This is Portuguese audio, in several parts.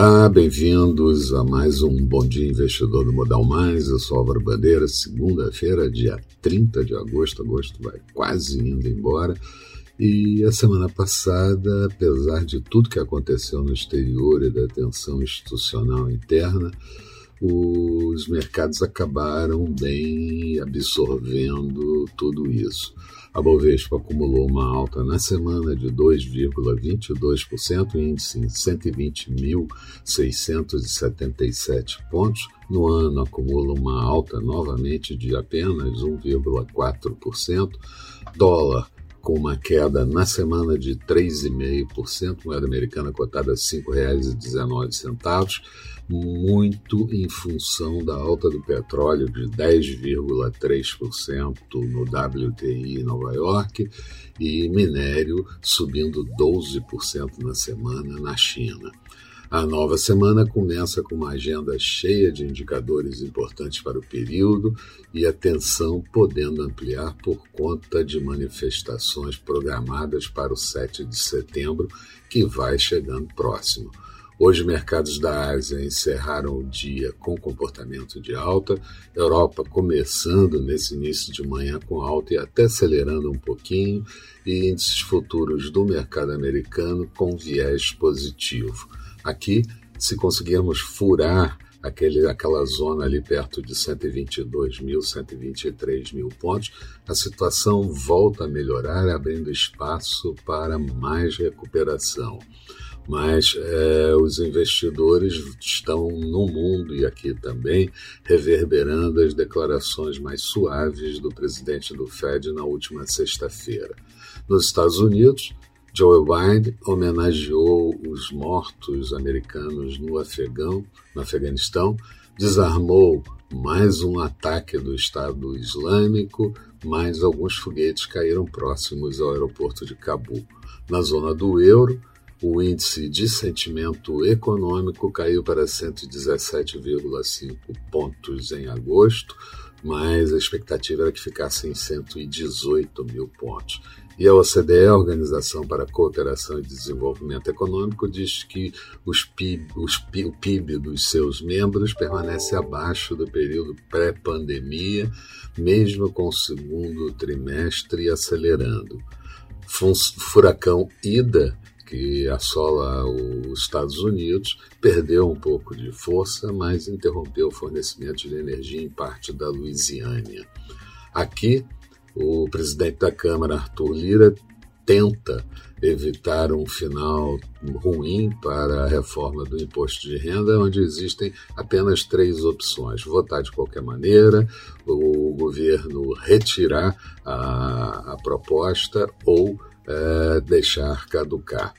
Olá, bem-vindos a mais um Bom Dia Investidor do Modal Mais. Eu sou Álvaro Bandeira, segunda-feira, dia 30 de agosto. Agosto vai quase indo embora. E a semana passada, apesar de tudo que aconteceu no exterior e da tensão institucional interna, os mercados acabaram bem absorvendo tudo isso. A Bovespa acumulou uma alta na semana de 2,22%, índice em 120.677 pontos. No ano acumula uma alta novamente de apenas 1,4%. Dólar com uma queda na semana de 3,5%, moeda americana cotada a R$ 5,19, muito em função da alta do petróleo de 10,3% no WTI em Nova York e minério subindo 12% na semana na China. A nova semana começa com uma agenda cheia de indicadores importantes para o período e a tensão podendo ampliar por conta de manifestações programadas para o 7 de setembro, que vai chegando próximo. Hoje, mercados da Ásia encerraram o dia com comportamento de alta, Europa começando nesse início de manhã com alta e até acelerando um pouquinho, e índices futuros do mercado americano com viés positivo. Aqui, se conseguirmos furar aquele, aquela zona ali perto de 122 mil, 123 mil pontos, a situação volta a melhorar, abrindo espaço para mais recuperação. Mas é, os investidores estão no mundo e aqui também reverberando as declarações mais suaves do presidente do Fed na última sexta-feira. Nos Estados Unidos, Joe Biden homenageou os mortos americanos no Afegão, no Afeganistão, desarmou mais um ataque do Estado Islâmico, mais alguns foguetes caíram próximos ao aeroporto de Cabul. Na zona do euro, o índice de sentimento econômico caiu para 117,5 pontos em agosto, mas a expectativa era que ficasse em 118 mil pontos. E a OCDE, a Organização para a Cooperação e Desenvolvimento Econômico, diz que os PIB, os, o PIB dos seus membros permanece abaixo do período pré-pandemia, mesmo com o segundo trimestre acelerando. Furacão Ida que assola os Estados Unidos, perdeu um pouco de força, mas interrompeu o fornecimento de energia em parte da Louisiana. Aqui, o presidente da Câmara, Arthur Lira, tenta evitar um final ruim para a reforma do imposto de renda, onde existem apenas três opções: votar de qualquer maneira, o governo retirar a, a proposta ou é, deixar caducar.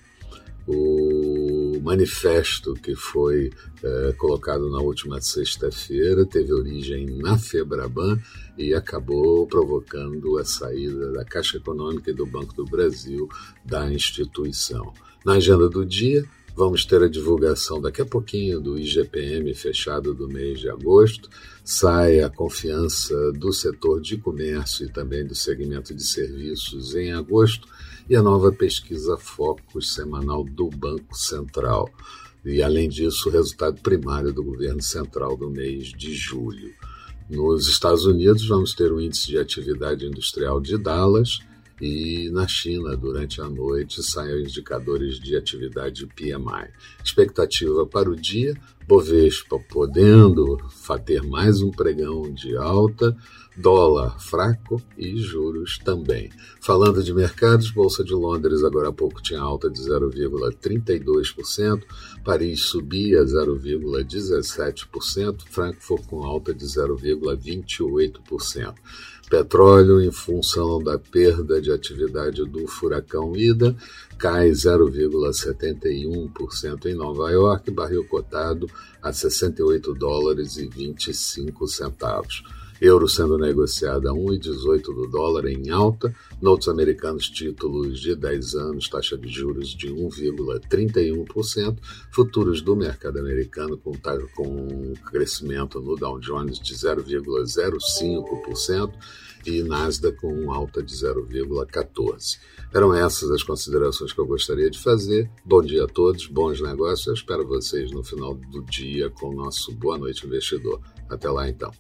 O manifesto que foi é, colocado na última sexta-feira teve origem na Febraban e acabou provocando a saída da Caixa Econômica e do Banco do Brasil da instituição. Na agenda do dia, Vamos ter a divulgação daqui a pouquinho do IGPM fechado do mês de agosto. Sai a confiança do setor de comércio e também do segmento de serviços em agosto e a nova pesquisa Focus semanal do Banco Central. E, além disso, o resultado primário do governo central do mês de julho. Nos Estados Unidos, vamos ter o índice de atividade industrial de Dallas e na China, durante a noite, saem indicadores de atividade PMI. Expectativa para o dia: Bovespa podendo ter mais um pregão de alta, dólar fraco e juros também. Falando de mercados, Bolsa de Londres agora há pouco tinha alta de 0,32%, Paris subia 0,17%, Frankfurt com alta de 0,28%. Petróleo, em função da perda de atividade do furacão Ida, cai 0,71% em Nova York, barril cotado a 68 dólares e 25 centavos. Euro sendo negociada a 1,18 do dólar em alta. Notes americanos, títulos de 10 anos, taxa de juros de 1,31%. Futuros do mercado americano com, com crescimento no Dow Jones de 0,05% e Nasdaq com alta de 0,14%. Eram essas as considerações que eu gostaria de fazer. Bom dia a todos, bons negócios. Eu espero vocês no final do dia com o nosso Boa Noite Investidor. Até lá então.